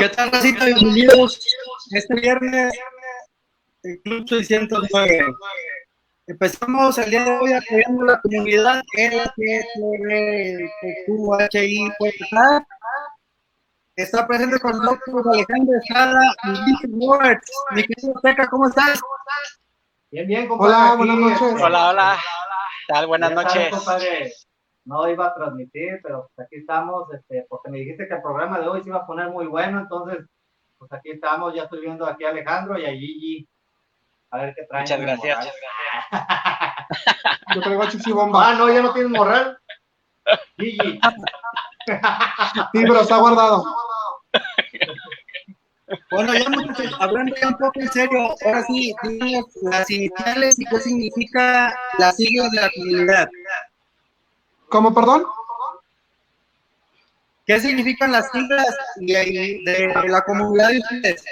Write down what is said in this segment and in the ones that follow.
¿Qué tal, Racita? Bienvenidos este viernes, el Club 609. Empezamos el día de hoy apoyando la comunidad LGTBQHI. Está presente con nosotros Alejandro Estrada y Vicky Words. Mi querido Teca, ¿cómo estás? Bien, bien, compadre. Hola, buenas noches. Hola, hola. ¿Qué tal? Buenas noches. No iba a transmitir, pero pues aquí estamos, este, porque me dijiste que el programa de hoy se iba a poner muy bueno, entonces, pues aquí estamos, ya estoy viendo aquí a Alejandro y a Gigi. A ver qué traen. Muchas gracias. morral. Yo traigo chichi bomba. Ah, no, ya no tienes morral. Gigi. Sí, pero está guardado. Bueno, ya muchachos, hablando ya un poco en serio, ahora sí, las iniciales y qué significa las siglas de la comunidad. ¿Cómo, perdón? ¿Qué significan las siglas de la comunidad de ustedes?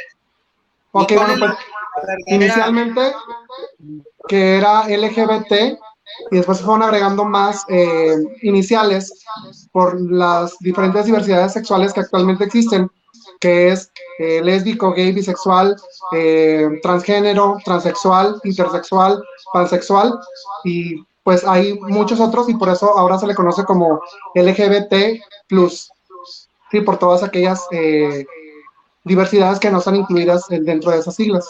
Ok, ¿Y cuál bueno, es pues inicialmente que era LGBT y después se fueron agregando más eh, iniciales por las diferentes diversidades sexuales que actualmente existen, que es eh, lésbico, gay, bisexual, eh, transgénero, transexual, intersexual, pansexual y pues hay muchos otros y por eso ahora se le conoce como LGBT plus, sí, por todas aquellas eh, diversidades que no están incluidas en- dentro de esas siglas.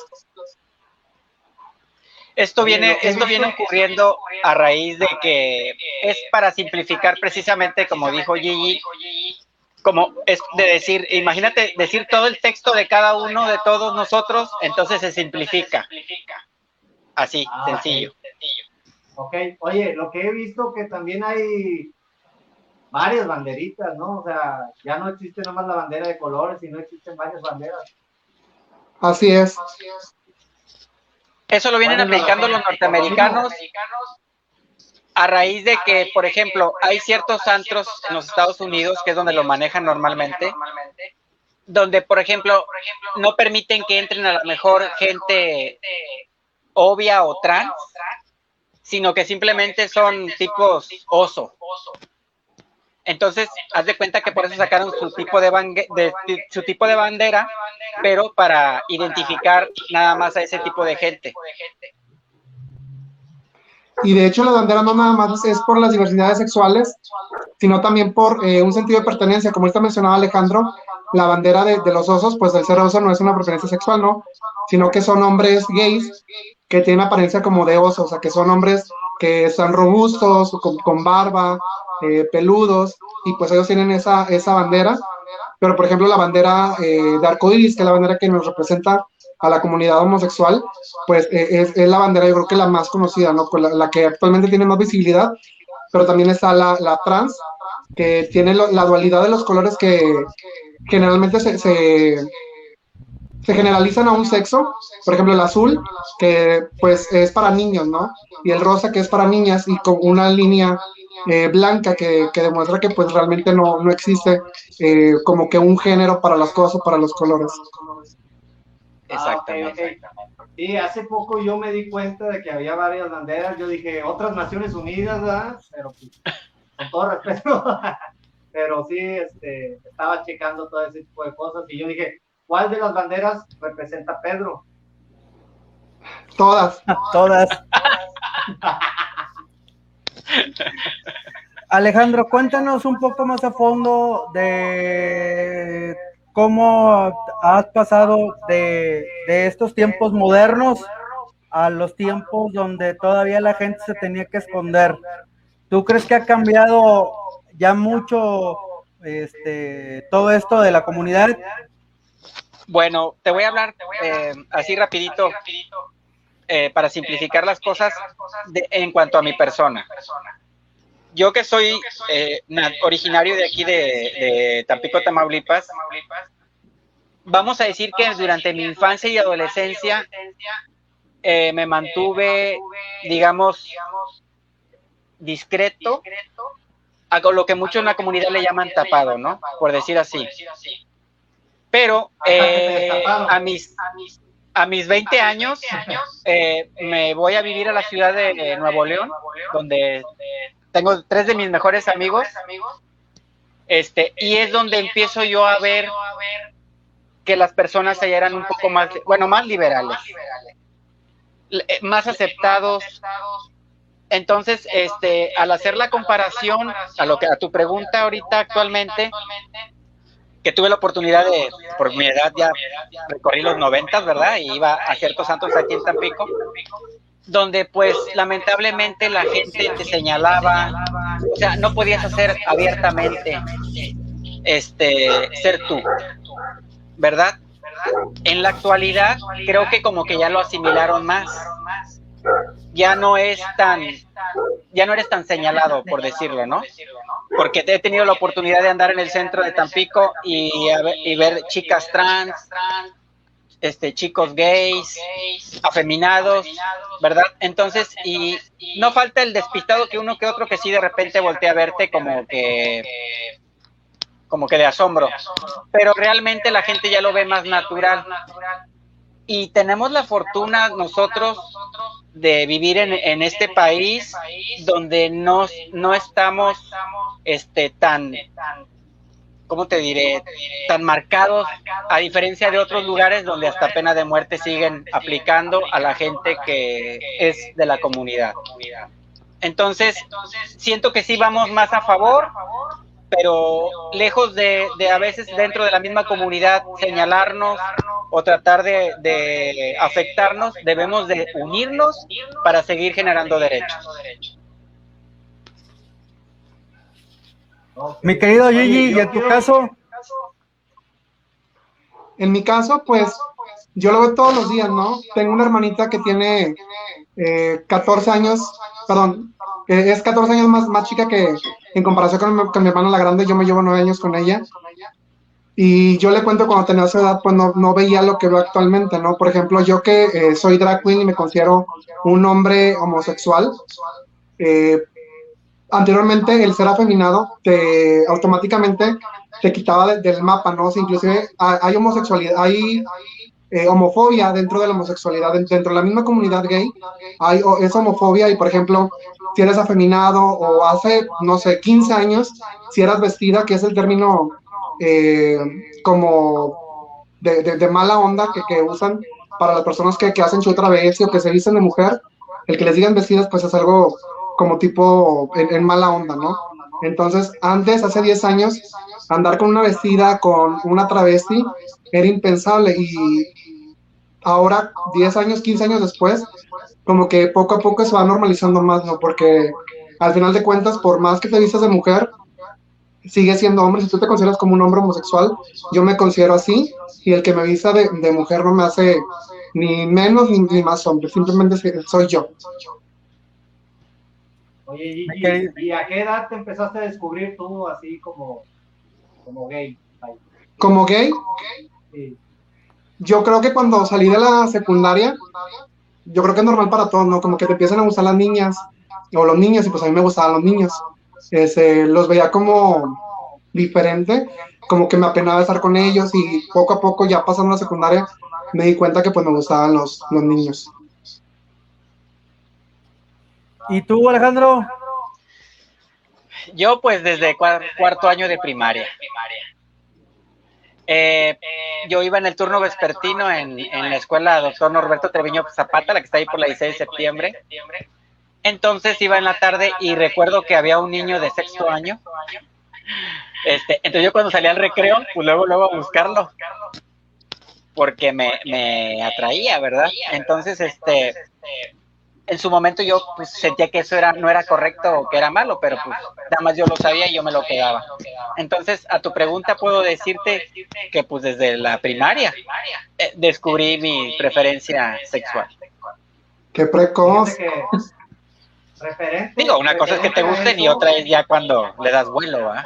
Esto viene, esto viene ocurriendo a raíz de que es para simplificar precisamente, como dijo Gigi, como es de decir, imagínate decir todo el texto de cada uno de todos nosotros, entonces se simplifica. Así, Ah, sencillo. Ok, oye, lo que he visto que también hay varias banderitas, ¿no? O sea, ya no existe nomás la bandera de colores, sino existen varias banderas. Así es. Eso lo vienen ¿Cuál es la aplicando los norteamericanos a raíz de que, por ejemplo, hay ciertos antros en los Estados Unidos, que es donde lo manejan normalmente, donde, por ejemplo, no permiten que entren a lo mejor gente obvia o trans, sino que simplemente son tipos oso. Entonces, haz de cuenta que por eso sacaron su tipo de, su tipo de bandera, pero para identificar nada más a ese tipo de gente. Y de hecho la bandera no nada más es por las diversidades sexuales, sino también por eh, un sentido de pertenencia. Como esta mencionaba Alejandro, la bandera de, de los osos, pues el ser oso no es una pertenencia sexual, ¿no? Sino que son hombres gays que tienen apariencia como de oso, o sea, que son hombres que están robustos, con, barba, eh, peludos, y pues ellos tienen esa, esa bandera. Pero, por ejemplo, la bandera eh, de arcoíris, que es la bandera que nos representa a la comunidad homosexual, pues eh, es, es la bandera, yo creo que la más conocida, ¿no? Con la, que actualmente tiene más visibilidad, pero también está la, la trans, que tiene la dualidad de los colores que generalmente se, se generalizan a un sexo, por ejemplo el azul, que pues es para niños, ¿no? Y el rosa que es para niñas y con una línea eh, blanca que, que demuestra que pues realmente no, no existe eh, como que un género para las cosas o para los colores. Exactamente. Ah. Sí, hace poco yo me di cuenta de que había varias banderas. Yo dije, otras Naciones Unidas, ¿verdad? Pero pues, con todo respeto. Pero sí, este, estaba checando todo ese tipo de cosas y yo dije, ¿cuál de las banderas representa a Pedro? Todas. Todas. Alejandro, cuéntanos un poco más a fondo de cómo has pasado de, de estos tiempos modernos a los tiempos donde todavía la gente se tenía que esconder. ¿Tú crees que ha cambiado ya mucho este, todo esto de la comunidad? Bueno, te voy a hablar eh, así rapidito eh, para simplificar las cosas de- en cuanto a mi persona. Yo que soy eh, na- originario de aquí de, de Tampico, Tamaulipas, vamos a decir que durante mi infancia y adolescencia eh, me mantuve, digamos, discreto, a lo que muchos en la comunidad le llaman tapado, ¿no? Por decir así. Pero eh, a mis a mis 20 años eh, me voy a vivir a la ciudad de Nuevo León, donde tengo tres de mis mejores amigos. Este, y es donde empiezo yo a ver que las personas allá eran un poco más, bueno, más liberales, eh, más aceptados. Entonces, este, al hacer la comparación a lo que a tu pregunta ahorita actualmente, que tuve la oportunidad de, por mi edad ya recorrí los noventas, ¿verdad? Y iba a ciertos santos aquí en Tampico, donde pues lamentablemente la gente te señalaba, o sea, no podías hacer abiertamente este ser tú, ¿verdad? En la actualidad creo que como que ya lo asimilaron más. Ya no es tan ya no eres tan señalado, por decirlo, ¿no? Porque he tenido la oportunidad de andar en el centro de Tampico y, y ver chicas trans, este, chicos gays, afeminados, ¿verdad? Entonces, y no falta el despistado que uno que otro que sí de repente voltea a verte como que como que de asombro, pero realmente la gente ya lo ve más natural. Y tenemos la fortuna nosotros de vivir en, en este país donde no, no estamos este, tan ¿cómo te diré? Tan marcados, a diferencia de otros lugares donde hasta pena de muerte siguen aplicando a la gente que es de la comunidad. Entonces, siento que sí vamos más a favor, pero lejos de, a veces dentro de la misma comunidad señalarnos o tratar de, de afectarnos, debemos de unirnos para seguir generando derechos. Mi querido Gigi, ¿y en tu caso? En mi caso, pues yo lo veo todos los días, ¿no? Tengo una hermanita que tiene 14 eh, años, perdón, es 14 años más, más chica que en comparación con mi, con mi, hermana la grande, yo me llevo 9 años con ella. Y yo le cuento cuando tenía esa edad, pues no, no veía lo que veo actualmente, ¿no? Por ejemplo, yo que eh, soy drag queen y me considero un hombre homosexual, eh, anteriormente el ser afeminado te automáticamente te quitaba del mapa, ¿no? inclusive hay homosexualidad, hay eh, homofobia dentro de la homosexualidad, dentro de la misma comunidad gay hay esa homofobia y por ejemplo, si eres afeminado o hace, no sé, 15 años, si eras vestida, que es el término eh, como de, mala onda que, usan para las personas que, que hacen su travesti o que se visten de mujer, el que les digan vestidas pues es algo como tipo en, mala onda, ¿no? Entonces, antes, hace 10 años, andar con una vestida, con una travesti, era impensable y ahora, 10 años, 15 años después, como que poco a poco se va normalizando más, ¿no? Porque al final de cuentas, por más que te vistas de mujer, sigue siendo hombre. Si tú te consideras como un hombre homosexual, yo me considero así y el que me vista de, mujer no me hace ni menos ni, ni más hombre, simplemente soy yo. Oye, ¿y a qué edad te empezaste a descubrir tú así como, como gay? ¿Como gay? Yo creo que cuando salí de la secundaria, yo creo que es normal para todos, ¿no? Como que te empiezan a gustar las niñas o los niños, y pues a mí me gustaban los niños. Este, los veía como diferente, como que me apenaba estar con ellos y poco a poco, ya pasando la secundaria, me di cuenta que pues me gustaban los, los niños. ¿Y tú, Alejandro? Yo pues desde cuarto año de primaria. Eh, yo iba en el turno vespertino en, la escuela doctor Norberto Treviño Zapata, la que está ahí por la 16 de septiembre. Entonces iba en la tarde y recuerdo que había un niño de sexto año. Este, entonces yo cuando salía al recreo, pues luego, luego a buscarlo. Porque me, me atraía, ¿verdad? Entonces, este, en su momento yo pues, sentía que eso era no era correcto o que era malo, pero pues nada más yo lo sabía y yo me lo quedaba. Entonces, a tu pregunta puedo decirte que pues desde la primaria eh, descubrí mi preferencia sexual. Qué precoz. Digo, una cosa es que te gusten y otra es ya cuando le das vuelo, ¿va?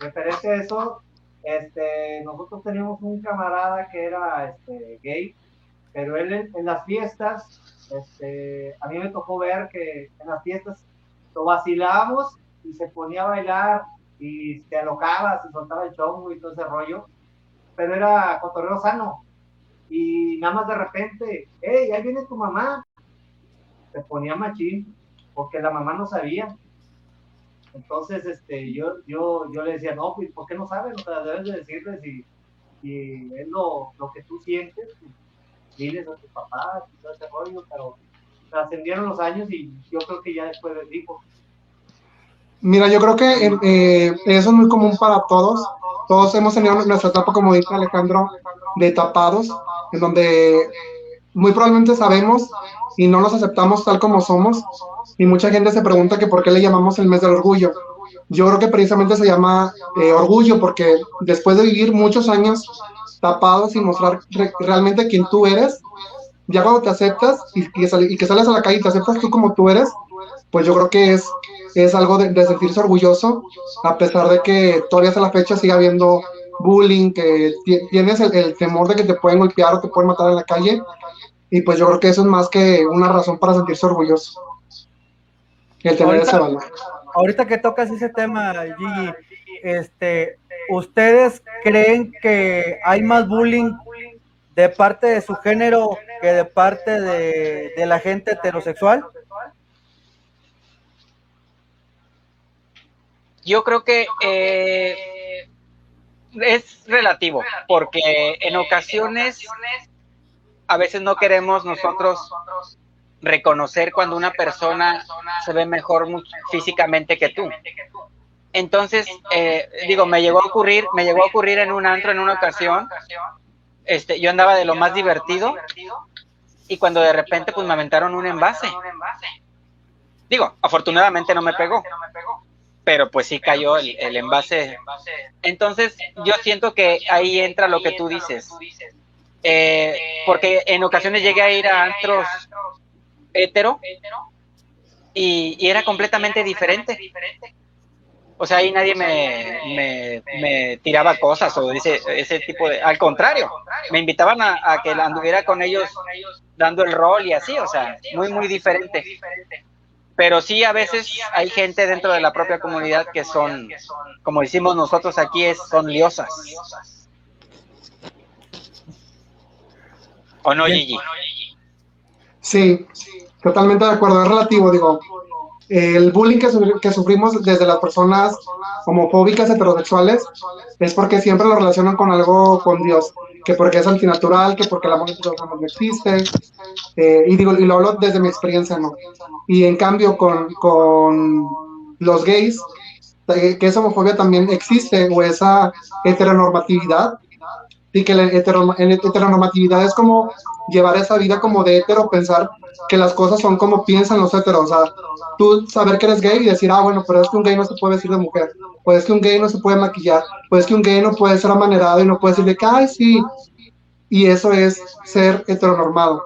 Referente a eso, este, nosotros teníamos un camarada que era este, gay, pero él en las fiestas este, a mí me tocó ver que en las fiestas lo vacilábamos y se ponía a bailar y se alocaba, se soltaba el chongo y todo ese rollo, pero era cotorreo sano. Y nada más de repente, hey, ahí viene tu mamá. Se ponía machín, porque la mamá no sabía. Entonces, este, yo, yo, yo le decía, no, pues, ¿por qué no saben? O sea, debes de decirles y, si es lo, lo que tú sientes, diles a tus papás y todo ese rollo, pero trascendieron los años y yo creo que ya después les dijo. Mira, yo creo que eh, eso es muy común para todos. Todos hemos tenido nuestra etapa, como dice Alejandro, de tapados, en donde muy probablemente sabemos y no nos aceptamos tal como somos. Y mucha gente se pregunta que por qué le llamamos el mes del orgullo. Yo creo que precisamente se llama eh, orgullo porque después de vivir muchos años tapados y mostrar realmente quién tú eres, ya cuando te aceptas y, que sales a la calle y te aceptas tú como tú eres, pues yo creo que es, es algo de, sentirse orgulloso, a pesar de que todavía hasta la fecha sigue habiendo bullying, que tienes el, temor de que te pueden golpear o te pueden matar en la calle, y pues yo creo que eso es más que una razón para sentirse orgulloso. El tener ese valor. Ahorita que tocas ese tema, Gigi, este, ¿ustedes creen que hay más bullying de parte de su género que de parte de, la gente heterosexual? Yo creo que eh, es relativo, porque en ocasiones a veces no queremos nosotros reconocer cuando una persona se ve mejor físicamente que tú. Entonces, eh, digo, me llegó a ocurrir, me llegó a ocurrir en un antro en una ocasión este, yo andaba de lo más divertido y cuando de repente pues me aventaron un envase. Digo, afortunadamente no me pegó, pero pues sí cayó el, envase. Entonces yo siento que ahí entra lo que tú dices. Eh, porque en ocasiones llegué a ir a antros hetero y, y era completamente diferente o sea, ahí nadie me, me, tiraba cosas o ese, ese tipo de... Al contrario, me invitaban a, que anduviera con ellos dando el rol y así, o sea, muy, muy diferente. Pero sí, a veces hay gente dentro de la propia comunidad que son, como decimos nosotros aquí, es, son liosas. ¿O no, Gigi? Sí, totalmente de acuerdo, es relativo, digo, el bullying que, sufrimos desde las personas homofóbicas heterosexuales es porque siempre lo relacionan con algo con Dios, que porque es antinatural, que porque el amor no existe, eh, y digo, y lo hablo desde mi experiencia, ¿no? Y en cambio con, con los gays, eh, que esa homofobia también existe, o esa heteronormatividad, y que la heteronormatividad es como llevar esa vida como de hetero, pensar que las cosas son como piensan los heteros, o sea, tú saber que eres gay y decir, ah, bueno, pero es que un gay no se puede decir de mujer, o es que un gay no se puede maquillar, o es que un gay no puede ser amanerado y no puede decir de que, ay, sí, y eso es ser heteronormado.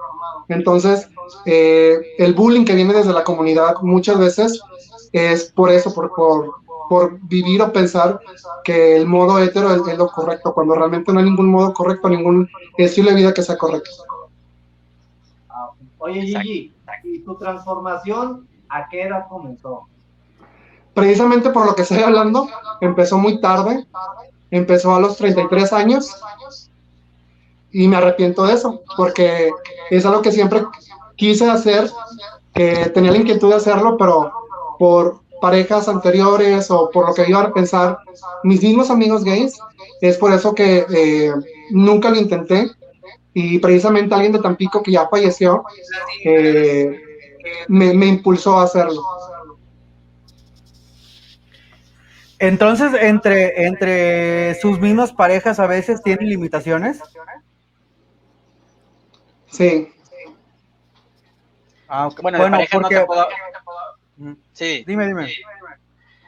Entonces, eh, el bullying que viene desde la comunidad muchas veces es por eso, por, por, por vivir o pensar que el modo hetero es, lo correcto, cuando realmente no hay ningún modo correcto, ningún estilo de vida que sea correcto. Oye, Gigi, ¿y tu transformación ¿A qué edad comenzó? Precisamente por lo que estoy hablando, empezó muy tarde, empezó a los 33 años y me arrepiento de eso, porque es algo que siempre quise hacer, que tenía la inquietud de hacerlo, pero por parejas anteriores o por lo que iba a pensar mis mismos amigos gays, es por eso que eh, nunca lo intenté. Y precisamente alguien de Tampico que ya falleció, eh, me, impulsó a hacerlo. Entonces, entre, entre sus mismas parejas a veces tienen limitaciones. Sí. Ah, bueno, de parejas no te puedo... Sí. Dime, dime.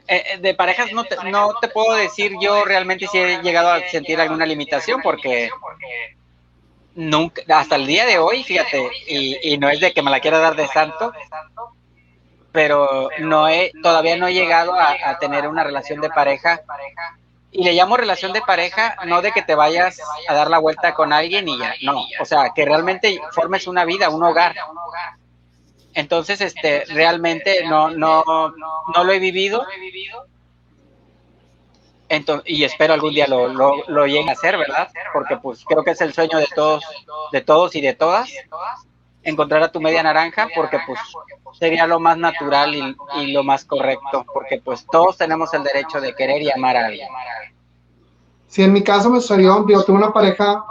Eh, eh, de parejas no te, no te puedo decir yo realmente si he llegado a sentir alguna limitación porque nunca, hasta el día de hoy, fíjate, y, no es de que me la quiera dar de santo, pero no he, todavía no he llegado a, tener una relación de pareja. Y le llamo relación de pareja, no de que te vayas a dar la vuelta con alguien y ya, no, o sea, que realmente formes una vida, un hogar. Entonces, este, realmente no, no, no lo he vivido, y espero algún día lo, lo, lo lleguen a hacer, ¿verdad? Porque pues creo que es el sueño de todos, de todos y de todas, encontrar a tu media naranja, porque pues sería lo más natural y, lo más correcto, porque pues todos tenemos el derecho de querer y amar a alguien. Si en mi caso me sucedió, yo tuve una pareja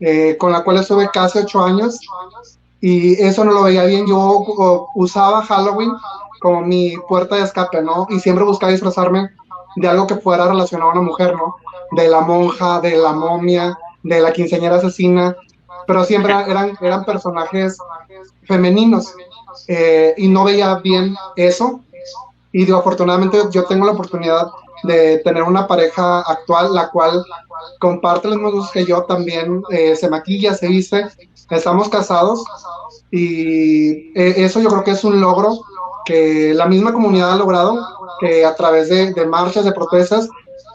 eh, con la cual estuve casi ocho años y eso no lo veía bien. Yo usaba Halloween como mi puerta de escape, ¿no? Y siempre buscaba disfrazarme de algo que fuera relacionado a una mujer, ¿no? De la monja, de la momia, de la quinceañera asesina, pero siempre eran, eran personajes femeninos eh, y no veía bien eso. Y digo, afortunadamente yo tengo la oportunidad de tener una pareja actual, la cual comparte los mismos que yo, también eh, se maquilla, se viste, estamos casados y eh, eso yo creo que es un logro que la misma comunidad ha logrado, que a través de, marchas, de protestas,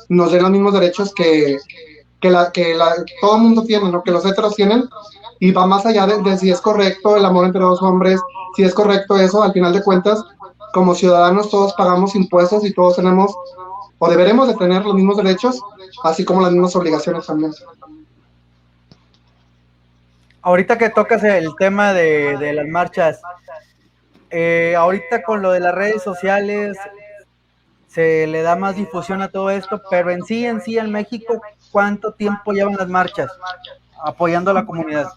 nos den los mismos derechos que, que, la, que la, todo el mundo tiene, ¿no? que los heteros tienen, y va más allá de, si es correcto el amor entre dos hombres, si es correcto eso, al final de cuentas, como ciudadanos todos pagamos impuestos y todos tenemos, o deberemos de tener los mismos derechos, así como las mismas obligaciones también. Ahorita que tocas el tema de, de las marchas, eh, ahorita con lo de las redes sociales se le da más difusión a todo esto, pero en sí, en sí, en México, ¿cuánto tiempo llevan las marchas apoyando a la comunidad?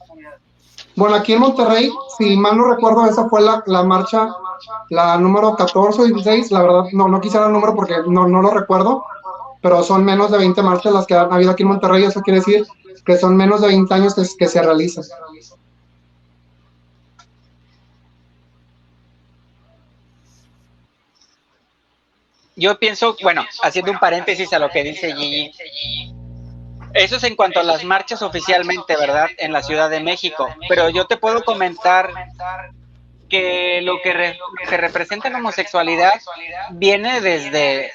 Bueno, aquí en Monterrey, si mal no recuerdo, esa fue la, la marcha, la número 14 o 16, la verdad no, no quisiera el número porque no, no lo recuerdo, pero son menos de 20 marchas las que han habido aquí en Monterrey, eso quiere decir que son menos de 20 años que, que se realizan. Yo pienso, bueno, haciendo un paréntesis a lo que dice Gigi, eso es en cuanto a las marchas oficialmente, ¿verdad? En la Ciudad de México. Pero yo te puedo comentar que lo que se representa en homosexualidad viene desde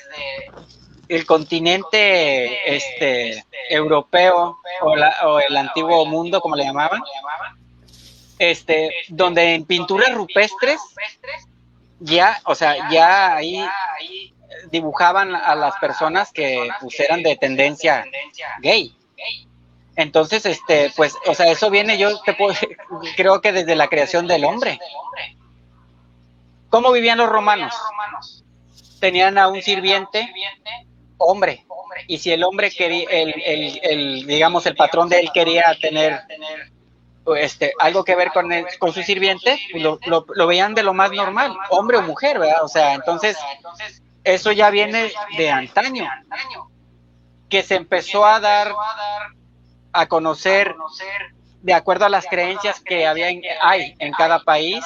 el continente este europeo o, o, el antiguo mundo como le llamaban. este donde en pinturas rupestres ya o sea ya ahí dibujaban a las personas que pues, eran de tendencia gay. Entonces, este, pues, o sea, eso viene, yo te puedo, creo que desde la creación del hombre. ¿Cómo vivían los romanos? Tenían a un sirviente hombre. Y si el hombre quería, el, el, el digamos, el patrón de él quería tener este, algo que ver con, con su sirviente, pues lo, lo, lo, veían de lo más normal, hombre o mujer, ¿verdad? O sea, entonces eso ya viene de antaño, que se empezó a dar a conocer de acuerdo a las creencias que había hay en cada país,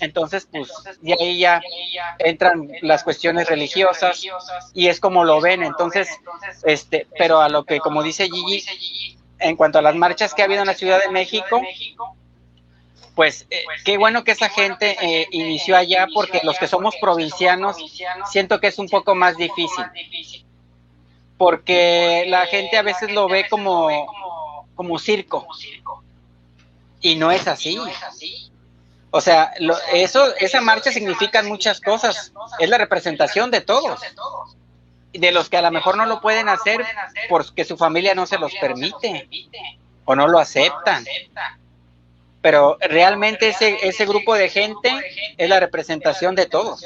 entonces pues de ahí ya entran las cuestiones religiosas y es como lo ven, entonces este, pero a lo que como dice Gigi, en cuanto a las marchas que ha habido en la Ciudad de México, pues eh, qué bueno que esa gente eh, inició allá porque los que somos provincianos siento que es un poco más difícil. porque la gente a veces lo ve como como circo. y no es así. o sea eso esa marcha significa muchas cosas. es la representación de todos. de los que a lo mejor no lo pueden hacer porque su familia no se los permite o no lo aceptan pero realmente ese, ese grupo de gente es la representación de todos.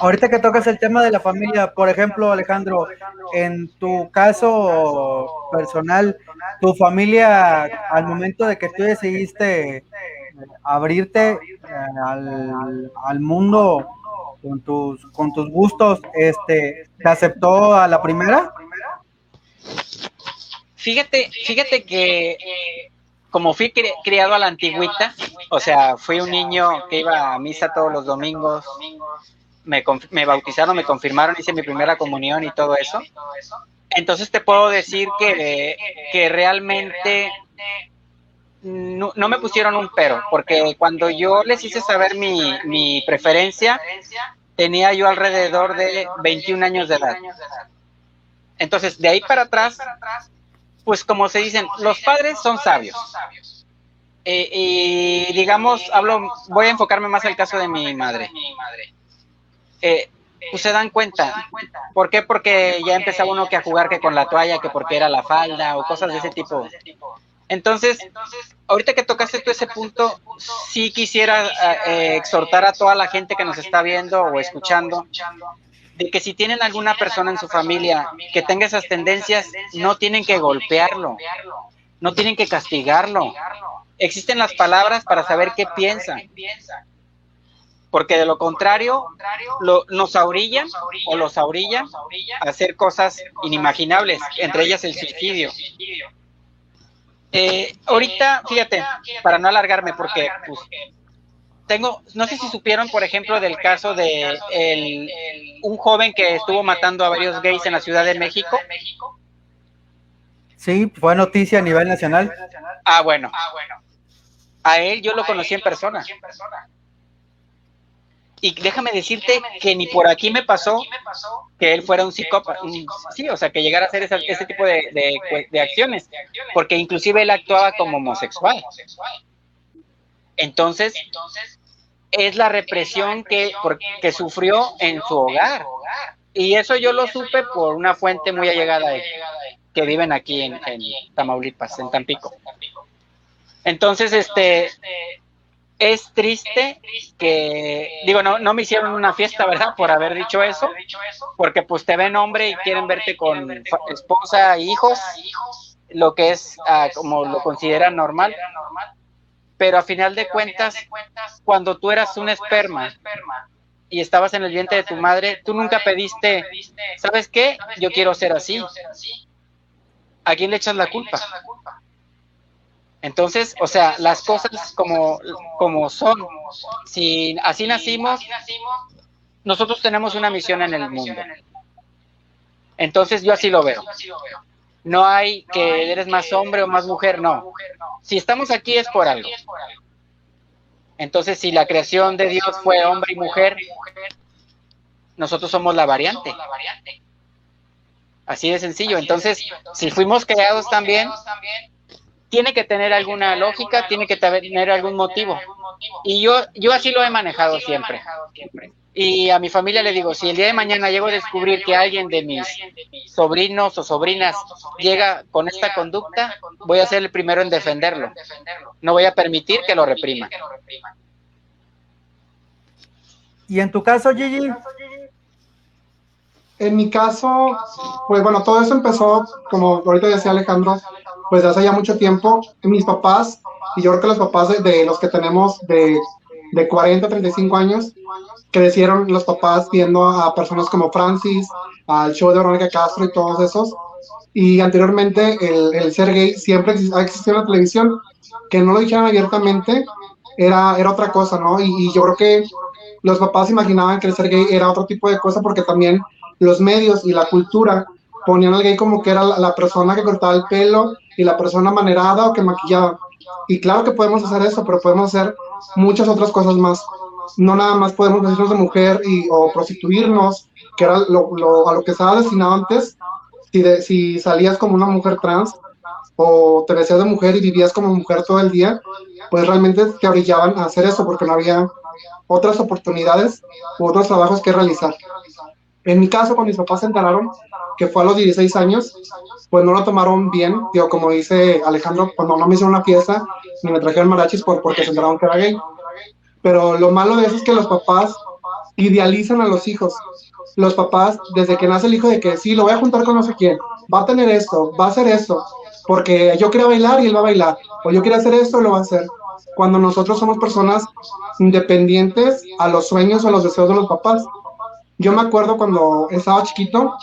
Ahorita que tocas el tema de la familia, por ejemplo, Alejandro, en tu caso personal, tu familia, al momento de que tú decidiste abrirte eh, al, al mundo con tus, con tus gustos, este, ¿te aceptó a la primera? Fíjate, fíjate que como fui criado a la antigüita, o sea, fui un niño que iba a misa todos los domingos, me, me bautizaron, me confirmaron, hice mi primera comunión y todo eso. Entonces te puedo decir que, que realmente no, no, me pusieron un pero, porque cuando yo les hice saber mi, mi preferencia, tenía yo alrededor de 21 años de edad. Entonces, de ahí para atrás, pues como se dicen, los padres son sabios. Eh, y digamos, hablo, voy a enfocarme más al caso de mi madre. Eh, pues se dan cuenta. ¿Por qué? Porque ya empezaba uno que a jugar que con la toalla, que porque era la falda o cosas de ese tipo. Entonces, ahorita que tocaste tú ese punto, sí quisiera eh, exhortar a toda la gente que nos está viendo o escuchando de que si tienen alguna persona en su familia que tenga esas tendencias, no tienen que golpearlo, no tienen que castigarlo. Existen las palabras para saber qué piensa. Porque de lo contrario, lo, nos aurillan o los aurillan a hacer cosas inimaginables, entre ellas el suicidio. Eh, ahorita, fíjate, para no alargarme, porque pues, tengo, no sé si supieron, por ejemplo, del caso de el, un joven que estuvo matando a varios gays en la Ciudad de México. Sí, fue noticia a nivel nacional. Ah, bueno. A él yo lo conocí en persona. Y déjame decirte que ni por aquí me pasó que él fuera un psicópata, sí, o sea, que llegara a hacer ese, tipo de, de, acciones, porque inclusive él actuaba como homosexual. Entonces, es la represión que, que sufrió en su hogar. Y eso yo lo supe por una fuente muy allegada que viven aquí en, en Tamaulipas, en Tampico. Entonces, este, es triste que, digo, no, no me hicieron una fiesta, ¿verdad? Por haber dicho eso, porque pues te ven hombre y quieren verte con esposa e hijos, lo que es ah, como lo consideran normal. Pero a final de cuentas, cuando tú eras un esperma y estabas en el vientre de tu madre, tú nunca pediste, ¿sabes qué? Yo quiero ser así. ¿A quién le echas la culpa? Entonces, o sea, las cosas como, como son, si así nacimos, nosotros tenemos una misión en el mundo. Entonces yo así lo veo. No hay que eres más hombre o más mujer, no. Si estamos aquí es por algo. Entonces, si la creación de Dios fue hombre y mujer, nosotros somos la variante. Así de sencillo. Entonces, si fuimos creados también, tiene que tener alguna lógica, tiene que tener algún motivo. Y yo, yo así lo he manejado siempre. Y a mi familia le digo, si el día de mañana llego a descubrir que alguien de mis sobrinos o sobrinas llega con esta conducta, voy a ser el primero en defenderlo. No voy a permitir que lo reprima. ¿Y en tu caso, Gigi? En mi caso, pues bueno, todo eso empezó, como ahorita decía Alejandro, pues hace ya mucho tiempo, mis papás, y yo creo que los papás de, los que tenemos de, de 40, 35 años, crecieron los papás viendo a personas como Francis, al show de Verónica Castro y todos esos. Y anteriormente el, el ser gay siempre ha existido en la televisión, que no lo dijeran abiertamente, era, era otra cosa, ¿no? Y, y, yo creo que los papás imaginaban que el ser gay era otro tipo de cosa porque también los medios y la cultura ponían al gay como que era la, persona que cortaba el pelo y la persona manerada o que maquillaba. Y claro que podemos hacer eso, pero podemos hacer muchas otras cosas más. No nada más podemos vestirnos de mujer y, o prostituirnos, que era lo, lo, a lo que estaba destinado antes. Si, de, si salías como una mujer trans o te vestías de mujer y vivías como mujer todo el día, pues realmente te orillaban a hacer eso porque no había otras oportunidades u otros trabajos que realizar. En mi caso, cuando mis papás se enteraron, que fue a los 16 años, pues no lo tomaron bien, digo, como dice Alejandro, cuando no me hicieron una fiesta, ni me trajeron marachis por, porque se enteraron que era gay. Pero lo malo de eso es que los papás idealizan a los hijos. Los papás, desde que nace el hijo, de que sí, lo voy a juntar con no sé quién, va a tener esto, va a hacer esto, porque yo quiero bailar y él va a bailar, o yo quiero hacer esto, lo va a hacer. Cuando nosotros somos personas independientes a los sueños o a los deseos de los papás. Yo me acuerdo cuando estaba chiquito,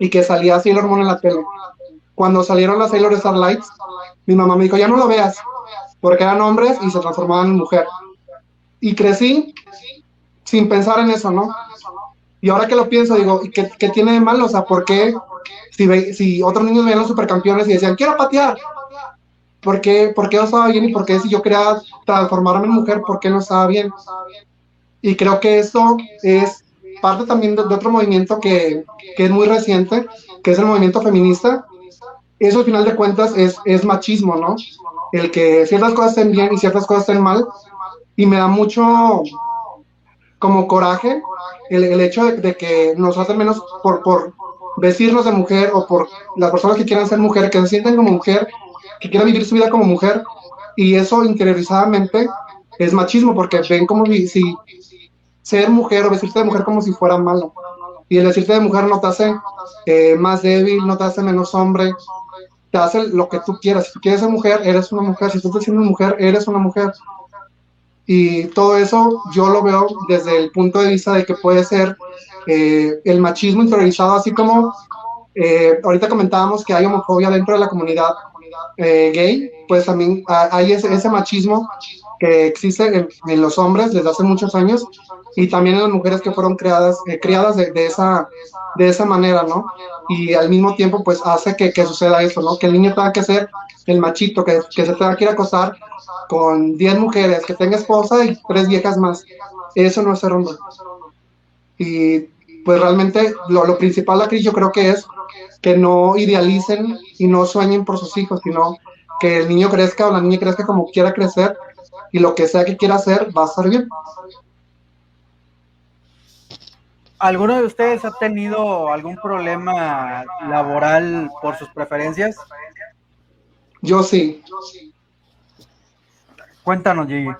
y que salía Sailor Moon en la tele. Cuando salieron las Sailor Starlights, mi mamá me dijo, ya no lo veas, porque eran hombres y se transformaban en mujer. Y crecí sin pensar en eso, ¿no? Y ahora que lo pienso, digo, ¿qué, qué tiene de malo? O sea, ¿por qué si, si otros niños veían los supercampeones y decían, quiero patear? ¿Por qué, ¿Por no estaba bien? ¿Y por qué si yo quería transformarme en mujer, por qué no estaba bien? Y creo que eso es parte también de, otro movimiento que, que, es muy reciente, que es el movimiento feminista. Eso al final de cuentas es, es machismo, ¿no? El que ciertas cosas estén bien y ciertas cosas estén mal. Y me da mucho como coraje el, el hecho de, de, que nos hacen menos por, por vestirnos de mujer o por las personas que quieran ser mujer, que se sienten como mujer, que quieran vivir su vida como mujer. Y eso interiorizadamente es machismo porque ven como si, ser mujer o vestirse de mujer como si fuera malo. Y el decirte de mujer no te hace eh, más débil, no te hace menos hombre, te hace lo que tú quieras. Si tú quieres ser mujer, eres una mujer. Si tú estás siendo mujer, eres una mujer. Y todo eso yo lo veo desde el punto de vista de que puede ser eh, el machismo interiorizado, así como eh, ahorita comentábamos que hay homofobia dentro de la comunidad eh, gay, pues también hay ese, machismo que existe en, los hombres desde hace muchos años y también en las mujeres que fueron creadas, criadas de, esa, de esa manera, ¿no? Y al mismo tiempo, pues hace que, que suceda eso, ¿no? Que el niño tenga que ser el machito, que, que se tenga que ir a acosar con 10 mujeres, que tenga esposa y tres viejas más. Eso no es ser hombre. Y pues realmente lo, lo principal aquí yo creo que es que no idealicen y no sueñen por sus hijos, sino que el niño crezca o la niña crezca como quiera crecer y lo que sea que quiera hacer va a estar bien. ¿Alguno de ustedes ha tenido algún problema laboral por sus preferencias? Yo sí. Cuéntanos, Gigi.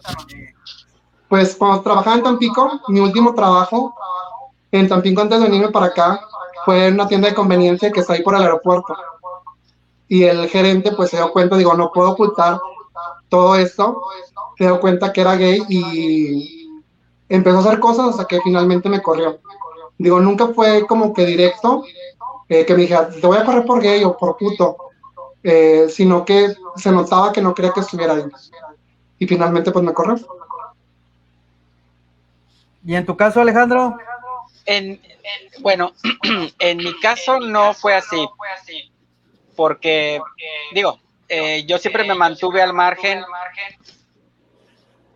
Pues cuando trabajaba en Tampico, mi último trabajo en Tampico antes de venirme para acá, fue en una tienda de conveniencia que está ahí por el aeropuerto. Y el gerente pues se dio cuenta, digo, no puedo ocultar todo esto, se dio cuenta que era gay y empezó a hacer cosas hasta que finalmente me corrió. Digo, nunca fue como que directo, eh, que me dijera, te voy a correr por gay o por puto, eh, sino que se notaba que no quería que estuviera ahí. Y finalmente pues me corrió. ¿Y en tu caso, Alejandro? En, bueno, en mi caso no fue así, porque, digo, eh, yo siempre me mantuve al margen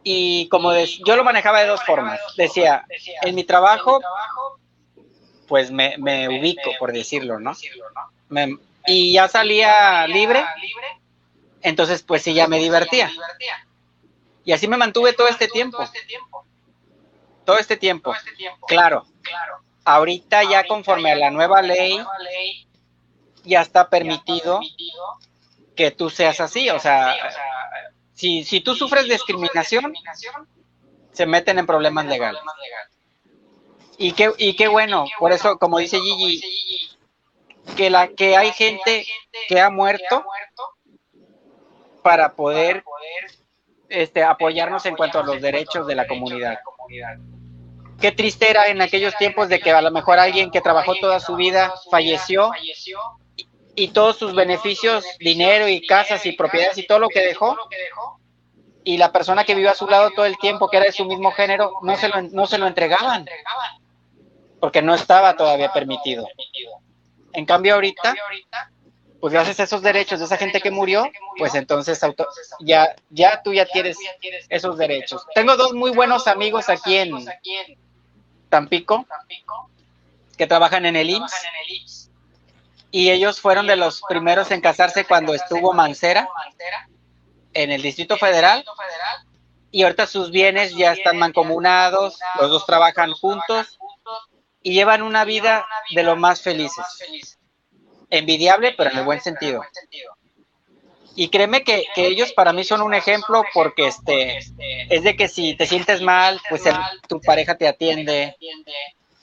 y como yo lo manejaba de dos formas. Decía, en mi trabajo, pues me, ubico, por decirlo, ¿no? y ya salía libre, entonces pues sí, ya me divertía. Y así me mantuve todo este tiempo. Todo este tiempo. Claro, Ahorita ya conforme a la nueva ley, ya está permitido que tú seas así. O sea, si, si tú sufres discriminación, se meten en problemas legales. Y qué, y qué bueno, por eso, como dice Gigi, que, la, que hay gente que ha muerto para poder este, apoyarnos en cuanto a los derechos de la comunidad qué triste era en aquellos tiempos de que a lo mejor alguien que trabajó toda su vida falleció y, todos sus beneficios, dinero y casas y propiedades y todo lo que dejó, y la persona que vivió a su lado todo el tiempo, que era de su mismo género, no se lo, no se lo entregaban, porque no estaba todavía permitido. En cambio ahorita, pues gracias a esos derechos de esa gente que murió, pues entonces ya, ya tú ya tienes esos derechos. Tengo dos muy buenos amigos aquí en, Tampico, que trabajan en el IMSS. Y ellos fueron de los primeros en casarse cuando estuvo Mancera en el Distrito Federal. Y ahorita sus bienes ya están mancomunados, los dos trabajan juntos y llevan una vida de lo más felices. Envidiable, pero en el buen sentido. Y créeme que, ellos para mí son un ejemplo porque este es de que si te sientes mal, pues tu pareja te atiende.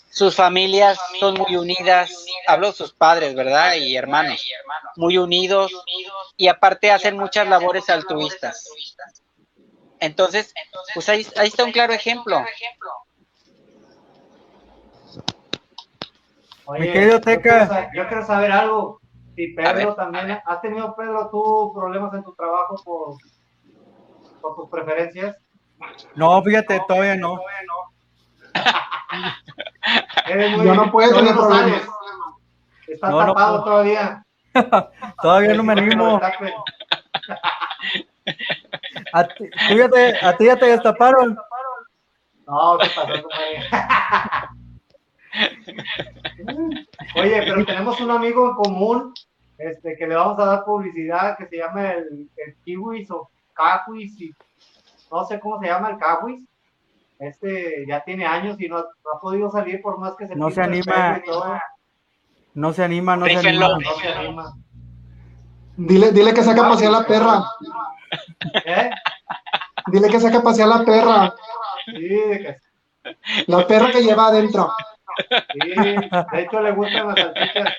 Sus familias son muy unidas, hablo de sus padres, ¿verdad? Y hermanos, muy unidos y aparte hacen muchas labores altruistas. Entonces, pues ahí, ahí está un claro ejemplo. Oye, yo quiero saber algo. Y Pedro también, ¿has tenido, Pedro, tú problemas en tu trabajo por, por tus preferencias? No, fíjate, todavía no. Yo no puedo tener problemas. Estás tapado todavía. todavía no me animo. a ti, fíjate, a ti ya te destaparon. No, ¿qué pasó, Oye, pero tenemos un amigo en común este, que le vamos a dar publicidad que se llama el, el Kiwis o Kahuis, y no sé cómo se llama el Kahuis. Este ya tiene años y no, ha podido salir por más que se no se anima. No se anima, no se anima. Dile, dile que saca a pasear la perra. ¿Eh? Dile que saca a pasear la perra. Sí, que... La perra que lleva adentro. Sí, de hecho le gustan las salchichas.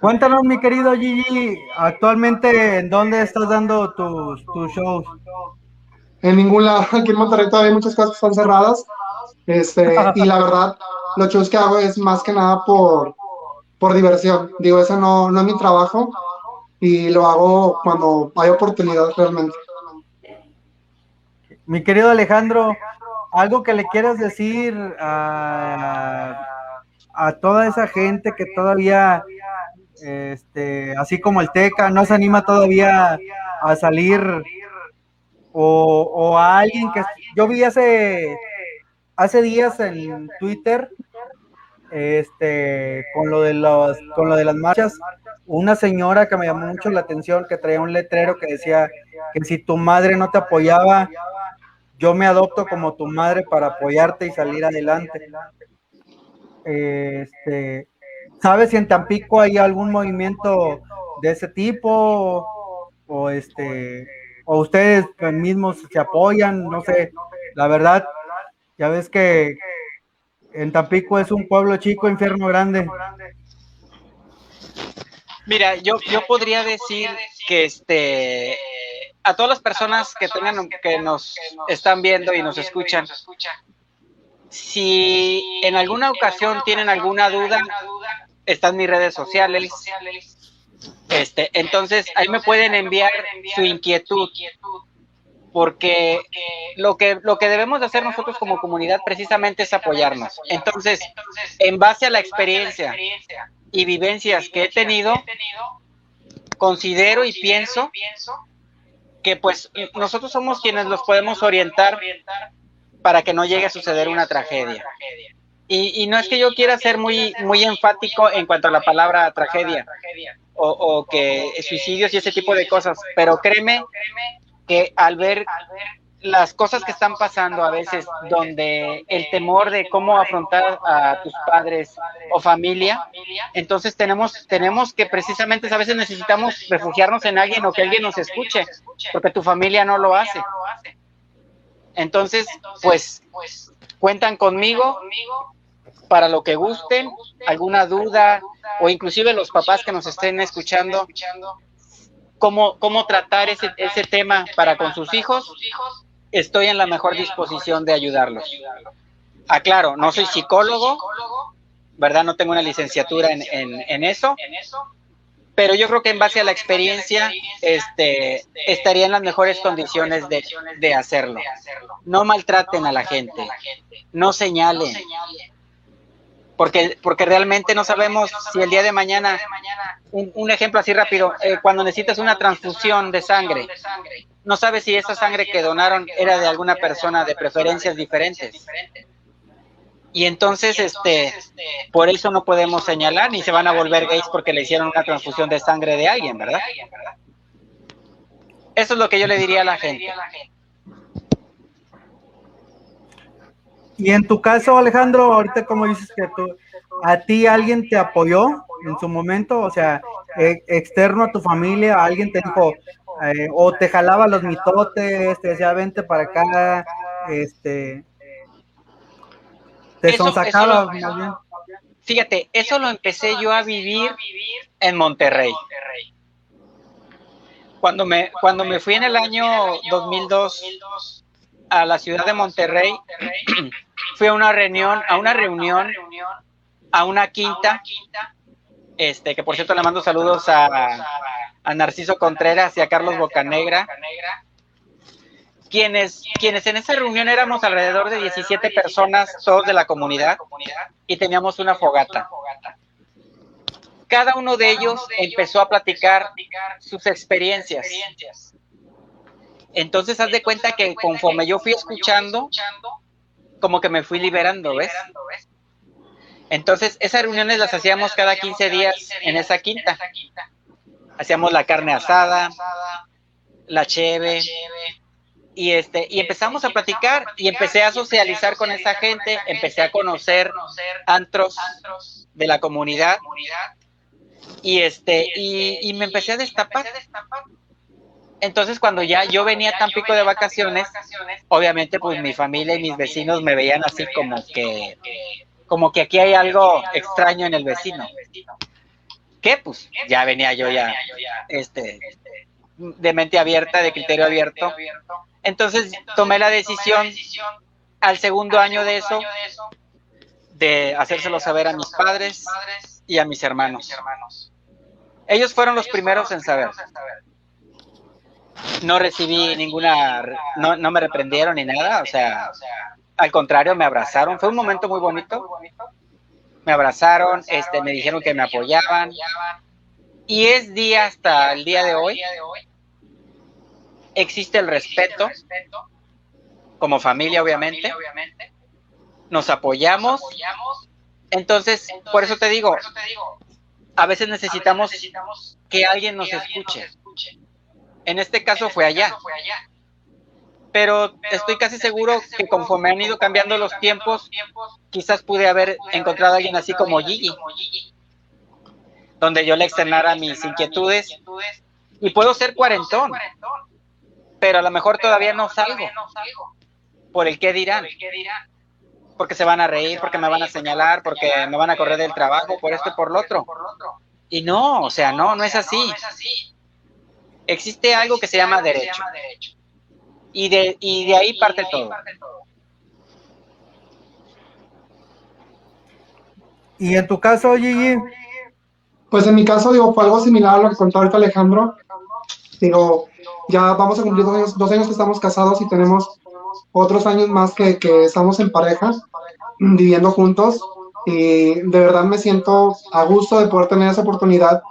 Cuéntanos, mi querido Gigi, actualmente en dónde estás dando tus, tus shows. En ningún lado, aquí en Monterrey todavía hay muchas cosas que están cerradas. Este, y la verdad, los shows que hago es más que nada por, por diversión. Digo, ese no, no es mi trabajo y lo hago cuando hay oportunidad realmente. Mi querido Alejandro, algo que le quieras decir a, a toda esa gente que todavía, este, así como el Teca, no se anima todavía a salir o, o a alguien que yo vi hace hace días en Twitter este con lo de los con lo de las marchas una señora que me llamó mucho la atención que traía un letrero que decía que si tu madre no te apoyaba yo me adopto como tu madre para apoyarte y salir adelante. Este sabes si en Tampico hay algún movimiento de ese tipo o este o ustedes mismos se apoyan no sé. La verdad ya ves que en Tampico es un pueblo chico, infierno grande. Mira, yo, yo podría decir que este a todas las personas que tengan que nos están viendo y nos escuchan, si en alguna ocasión tienen alguna duda, están mis redes sociales. Este, entonces ahí me pueden enviar su inquietud porque lo que, lo que debemos de hacer nosotros como comunidad precisamente es apoyarnos. Entonces, en base a la experiencia y vivencias que he tenido, considero y pienso que pues nosotros somos quienes los podemos orientar para que no llegue a suceder una tragedia. Y, no es que yo quiera ser muy, muy enfático en cuanto a la palabra tragedia o, o que suicidios y ese tipo de cosas, pero créeme que al ver las cosas que están pasando a veces, donde el temor de cómo afrontar a tus padres o familia, entonces tenemos, tenemos que precisamente a veces necesitamos refugiarnos en alguien o que alguien nos escuche, porque tu familia no lo hace. Entonces, pues, cuentan conmigo para lo que gusten, alguna duda o inclusive los papás que nos estén escuchando, cómo, cómo tratar ese, ese tema para con sus hijos, estoy en la mejor disposición de ayudarlos. Aclaro, no soy psicólogo, ¿verdad? No tengo una licenciatura en, en, eso, pero yo creo que en base a la experiencia este, estaría en las mejores condiciones de, de hacerlo. No maltraten a la gente, no señalen, porque, porque realmente no sabemos si el día de mañana, un, ejemplo así rápido, eh, cuando necesitas una transfusión de sangre, no sabes si esa sangre que donaron era de alguna persona de preferencias diferentes. Y entonces, este, por eso no podemos señalar ni se van a volver gays porque le hicieron una transfusión de sangre de alguien, ¿verdad? Eso es lo que yo le diría a la gente. Y en tu caso, Alejandro, ahorita como dices que tú, a ti alguien te apoyó en su momento, o sea, e, externo a tu familia, alguien te dijo, eh, o te jalaba los mitotes, te decía, vente para acá, este, te sonsacaba. Fíjate, eso lo empecé yo a vivir en Monterrey. Cuando me, cuando me fui en el año 2002 a la ciudad de Monterrey, fui a una reunión, a una reunión, a una quinta, este, que por cierto le mando saludos a, a Narciso Contreras y a Carlos Bocanegra, quienes, quienes en esa reunión éramos alrededor de 17 personas, todos de la comunidad, y teníamos una fogata. Cada uno de ellos empezó a platicar sus experiencias. Entonces, haz de cuenta que conforme yo fui escuchando, como que me fui liberando, ¿ves? Entonces, esas reuniones las hacíamos cada 15 días en esa quinta. Hacíamos la carne asada, la cheve, y este y empezamos a platicar y empecé a socializar con esa gente, empecé a conocer antros de la comunidad y este y, y me empecé a destapar Entonces cuando ya yo venía a Tampico de vacaciones, obviamente pues mi familia y mis vecinos me veían así como que como que aquí hay algo extraño en el vecino. Pues ya venía yo ya este de mente abierta, de criterio abierto. Entonces tomé la decisión al segundo año de eso de hacérselo saber a mis padres y a mis hermanos. Ellos fueron los primeros en saber no recibí ninguna, no, no me reprendieron ni nada, o sea, al contrario, me abrazaron. Fue un momento muy bonito. Me abrazaron, este, me dijeron que me apoyaban. Y es día hasta el día de hoy. Existe el respeto, como familia, obviamente. Nos apoyamos. Entonces, por eso te digo, a veces necesitamos que alguien nos escuche. En este caso fue allá. Pero estoy casi seguro que conforme han ido cambiando los tiempos, quizás pude haber encontrado a alguien así como Gigi, donde yo le externara mis inquietudes. Y puedo ser cuarentón, pero a lo mejor todavía no salgo por el qué dirán, porque se van a reír, porque me van a señalar, porque me van a correr del trabajo, por esto y por lo otro. Y no, o sea, no, no es así. existe algo que se llama derecho. Y de, y de ahí parte todo. ¿Y en tu caso, Gigi? Pues en mi caso, digo, fue algo similar a lo que contó ahorita Alejandro. Digo, ya vamos a cumplir dos años, dos años que estamos casados y tenemos otros años más que, que estamos en pareja, viviendo juntos. Y de verdad me siento a gusto de poder tener esa oportunidad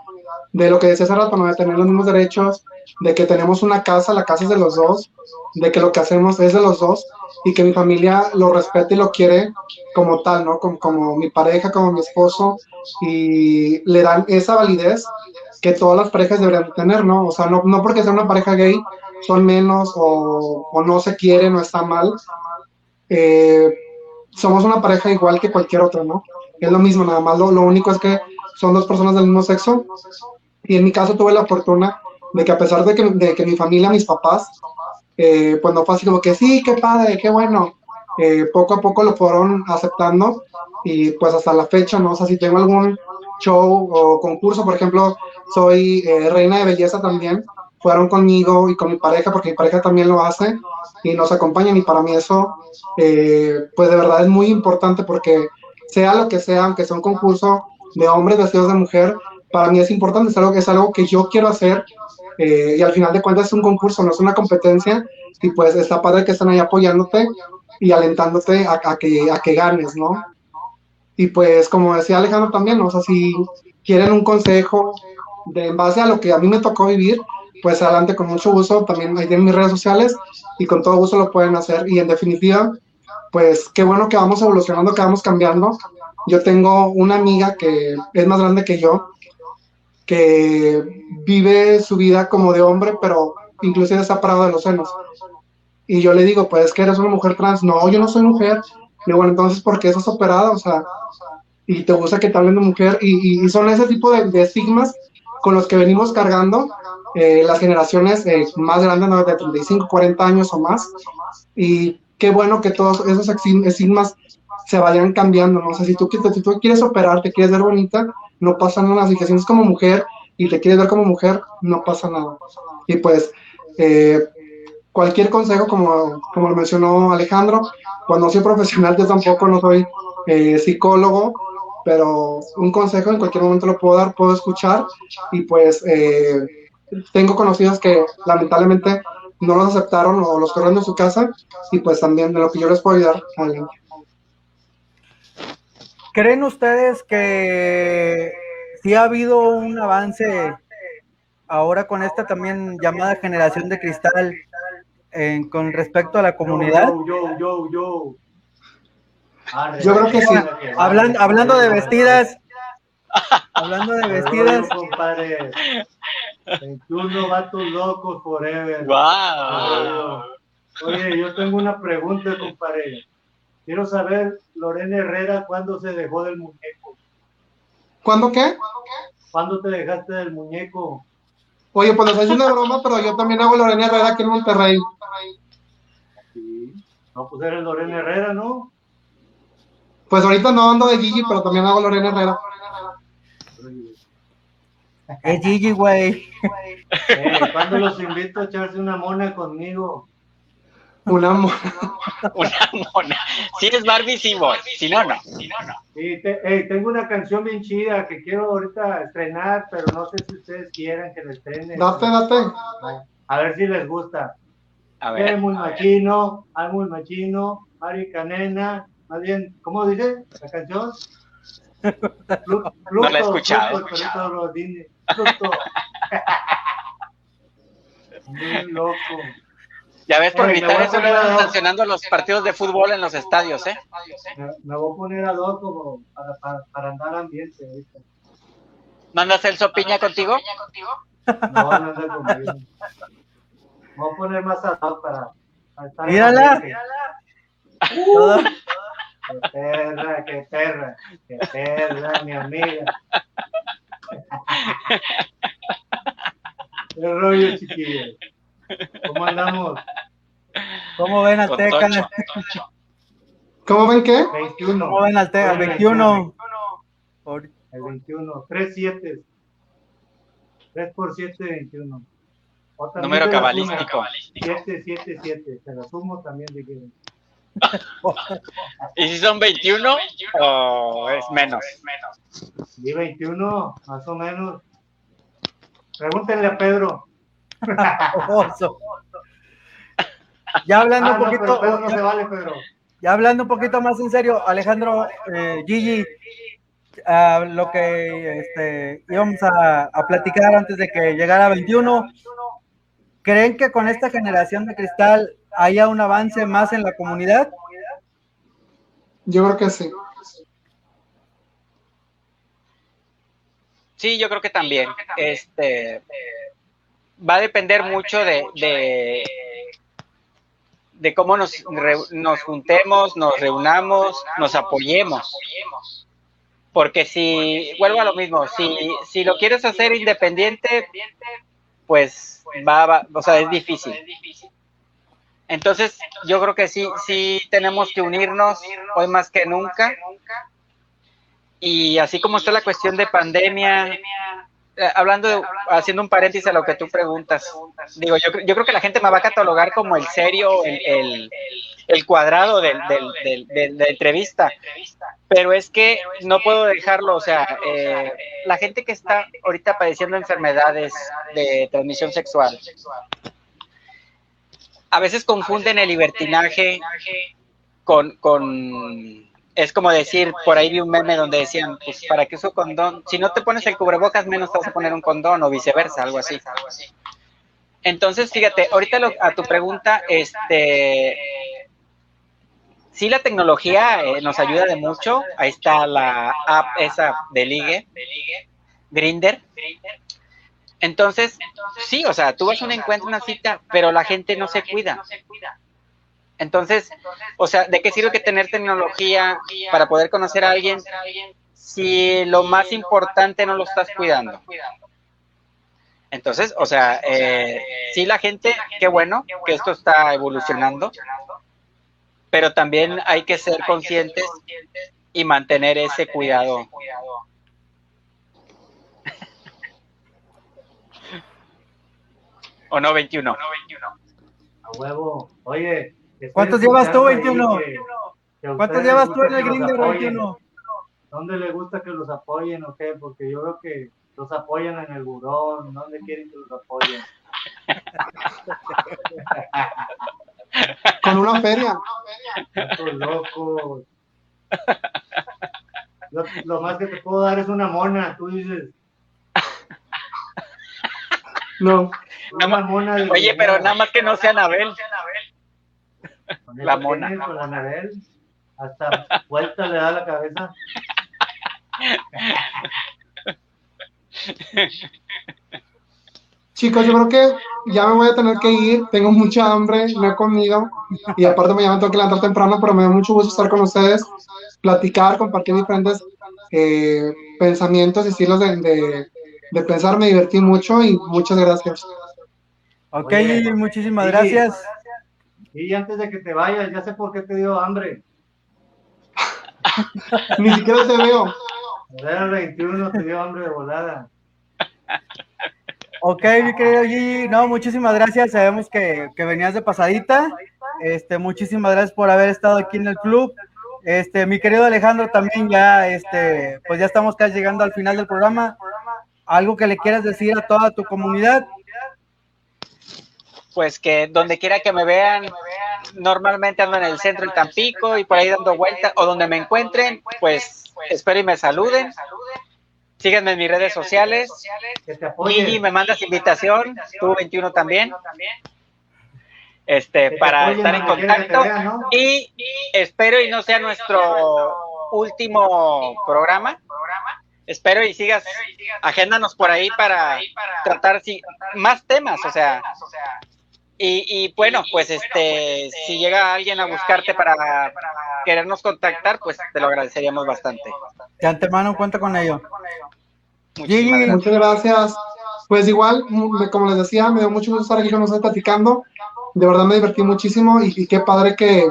de lo que decía hace rato, ¿no? de tener los mismos derechos, de que tenemos una casa, la casa es de los dos, de que lo que hacemos es de los dos y que mi familia lo respete y lo quiere como tal, ¿no? Como, como mi pareja, como mi esposo y le dan esa validez que todas las parejas deberían tener, ¿no? O sea, no, no porque sea una pareja gay son menos o, o no se quieren o está mal. Eh, somos una pareja igual que cualquier otra, ¿no? Es lo mismo, nada más lo, lo único es que son dos personas del mismo sexo y en mi caso tuve la fortuna de que a pesar de que, de que mi familia, mis papás, eh, pues no fue así como que sí, qué padre, qué bueno, eh, poco a poco lo fueron aceptando y pues hasta la fecha, ¿no? O sea, si tengo algún show o concurso, por ejemplo, soy eh, reina de belleza también, fueron conmigo y con mi pareja, porque mi pareja también lo hace y nos acompañan y para mí eso, pues de verdad es muy importante porque sea lo que sea, aunque sea un concurso de hombres vestidos de mujer, para mí es importante, es algo, es algo que yo quiero hacer eh, y al final de cuentas es un concurso, no es una competencia y pues está padre que están ahí apoyándote y alentándote a, que, a que ganes, ¿no? Y pues como decía Alejandro también, o sea, si quieren un consejo de, en base a lo que a mí me tocó vivir, pues adelante con mucho gusto, también ahí en mis redes sociales y con todo gusto lo pueden hacer y en definitiva, pues qué bueno que vamos evolucionando, que vamos cambiando. Yo tengo una amiga que es más grande que yo, que vive su vida como de hombre, pero inclusive está parado de los senos. Y yo le digo, pues es que eres una mujer trans. No, yo no soy mujer. Y bueno, entonces, ¿por qué estás operada? O sea, y te gusta que te hablen de mujer. Y, son ese tipo de, estigmas con los que venimos cargando eh, las generaciones eh, más grandes, de 35, 40 años o más. Y qué bueno que todos esos estigmas se vayan cambiando. ¿no? O sea, si tú, si tú quieres operar, te quieres ver bonita, no pasa nada. Si te sientes como mujer y te quieres ver como mujer, no pasa nada. Y pues, eh, cualquier consejo, como, como lo mencionó Alejandro, cuando soy profesional, yo tampoco no soy eh, psicólogo, pero un consejo en cualquier momento lo puedo dar, puedo escuchar y pues eh, tengo conocidos que lamentablemente no los aceptaron o los corrieron de su casa y pues también de lo que yo les puedo ayudar a ¿Creen ustedes que sí ha habido un avance ahora con esta también llamada generación de cristal con respecto a la comunidad? Yo, yo, yo, yo. creo que sí. Hablando, hablando de vestidas, hablando de vestidas. compadre. 21 vatos locos forever. Wow. Oye, yo tengo una pregunta, compadre. Quiero saber, Lorena Herrera, ¿cuándo se dejó del muñeco? ¿Cuándo qué? ¿Cuándo te dejaste del muñeco? Oye, pues nos hace una broma, pero yo también hago Lorena Herrera aquí en Monterrey. Sí. No, pues eres Lorena Herrera, ¿no? Pues ahorita no ando de Gigi, pero también hago Lorena Herrera. Es Gigi, güey. Eh, ¿Cuándo los invito a echarse una mona conmigo? Una mo- Una mona. Si eres Barbie, sí voy. Si no, no. Sí, te- eh, tengo una canción bien chida que quiero ahorita estrenar, pero no sé si ustedes quieran que la estrene. Date, date. A ver si les gusta. A Es ver. muy machino, hay muy machino, Mari Canena, más bien, ¿cómo dice la canción? No la he escuchado. Pluto, Pluto. Muy loco. Ya ves, por gritar eso, no a están sancionando los partidos de fútbol en los estadios, ¿eh? Me, me voy a poner a dos como para, para, para andar ambiente ahorita. ¿Mandas Celso Piña contigo? No, no anda conmigo. Me voy a poner más a dos para, para estar Mírala. ambiente. Todo- Qué perra, qué perra, qué perra, mi amiga. Qué rollo, chiquillos. ¿Cómo andamos? ¿Cómo ven? Tocho. ¿Cómo ven qué? 21. ¿Cómo ven Azteca? El 21. Por- El 21. 3 7. 3 por 7, 21. O también Número cabalístico. sumo. 7, 7, 7. Se la sumo también de que. ¿Y si son 21 o es menos? Y 21, más o menos. Pregúntenle a Pedro. Ya hablando Ah, un no, pero poquito, Pedro no se ya, vale, Pedro. ya hablando un poquito más en serio, Alejandro, eh, Gigi, lo que este, íbamos a, a platicar antes de que llegara 21, ¿creen que con esta generación de cristal haya un avance más en la comunidad? Yo creo que sí. Sí, yo creo que también. Este va a depender mucho de, de, de cómo nos, re- nos juntemos, nos reunamos, nos apoyemos. Porque si, vuelvo a lo mismo, si, si lo quieres hacer independiente, pues va, va- o sea, es difícil. Entonces, yo creo que sí, sí tenemos que unirnos hoy más que nunca. Y así como está la cuestión de pandemia, hablando, de- haciendo un paréntesis a lo que tú preguntas, digo, yo, yo creo que la gente me va a catalogar como el serio, el, el, el cuadrado del- del- de la entrevista, pero es que no puedo dejarlo, o sea, eh, la gente que está ahorita padeciendo enfermedades de transmisión sexual, a veces confunden el libertinaje con, con es como decir, por ahí vi un meme donde decían, pues, ¿para qué uso condón? Si no te pones el cubrebocas, menos te vas a poner un condón o viceversa, algo así. Entonces, fíjate, ahorita a tu pregunta, este, sí la tecnología eh, nos ayuda de mucho. Ahí está la app esa de ligue, Grinder. Entonces, sí, o sea, tú vas a un encuentro, una cita, pero la gente no se cuida. Entonces, o sea, ¿de qué sirve que tener tecnología para poder conocer a alguien si lo más importante no lo estás cuidando? Entonces, o sea, eh, sí la gente, qué bueno que esto está evolucionando, pero también hay que ser conscientes y mantener ese cuidado. ¿O no 21? A huevo. Oye. ¿Cuántos llevas tú, escuchando ahí 21? que- que a ¿Cuántos llevas tú en el apoyen. 21? ¿Dónde les gusta que los apoyen o qué? Porque yo veo que los apoyan en el burón. ¿Dónde quieren que los apoyen? Con una feria. Estos locos. Lo más que te puedo dar es una mona. Tú dices, No. una mona. de Oye, pero nada más que no sea Anabel. Con la mona. Con la Anabel. Hasta vuelta le da la cabeza. Chicos, yo creo que ya me voy a tener que ir. Tengo mucha hambre, no he comido. Y aparte mañana tengo que levantar temprano, pero me da mucho gusto estar con ustedes, platicar, compartir diferentes eh, pensamientos y estilos de, de, de pensar, me divertí mucho y muchas gracias. Ok, Oye, muchísimas sí, gracias. Y antes de que te vayas, ya sé por qué te dio hambre. Ni siquiera te veo. El 21 te dio hambre de volada. Ok, mi querido Gigi, no, muchísimas gracias. Sabemos que, que, venías de pasadita. Este, muchísimas gracias por haber estado aquí en el club. Este, mi querido Alejandro, también ya, este, pues ya estamos casi llegando al final del programa. ¿Algo que le quieras decir a toda tu comunidad? Pues que donde quiera que me vean, normalmente ando en el centro de Tampico y por ahí dando vueltas, o donde me encuentren, pues espero y me saluden. Síganme en mis redes sociales. Y me mandas invitación, tú 21 también. Este, para estar en contacto. Y espero y no sea nuestro último programa. Espero y sigas, agéndanos por ahí para tratar más temas, o sea, y, y, bueno, pues este, si llega alguien a buscarte para querernos contactar, pues te lo agradeceríamos bastante. De antemano cuenta con ello. Gigi, muchas gracias. Pues igual, como les decía, me dio mucho gusto estar aquí con ustedes platicando. De verdad me divertí muchísimo y, qué padre que,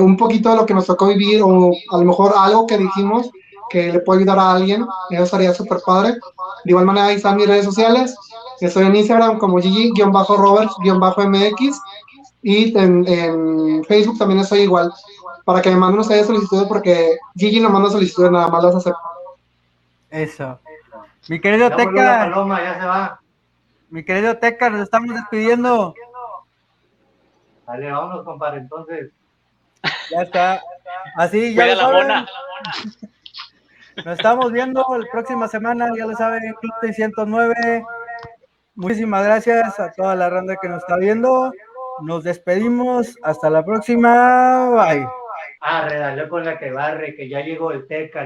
un poquito de lo que nos tocó vivir o a lo mejor algo que dijimos que le puede ayudar a alguien, eso estaría súper padre. De igual manera, ahí están mis redes sociales. Estoy en Instagram como Gigi-Roberts-MX y en, Facebook también estoy igual. Para que me manden ustedes solicitudes porque Gigi no manda solicitudes, nada más las acepto. Eso. Mi querido Teca. Mi querido Teca, nos estamos despidiendo. Dale, vámonos, compadre, entonces. Ya está. Así, ya lo saben. Nos estamos viendo la próxima semana, ya lo saben, Club 609. Muchísimas gracias a toda la randa que nos está viendo. Nos despedimos. Hasta la próxima. Bye. Ah, redaló con la que barre, que ya llegó el Teca.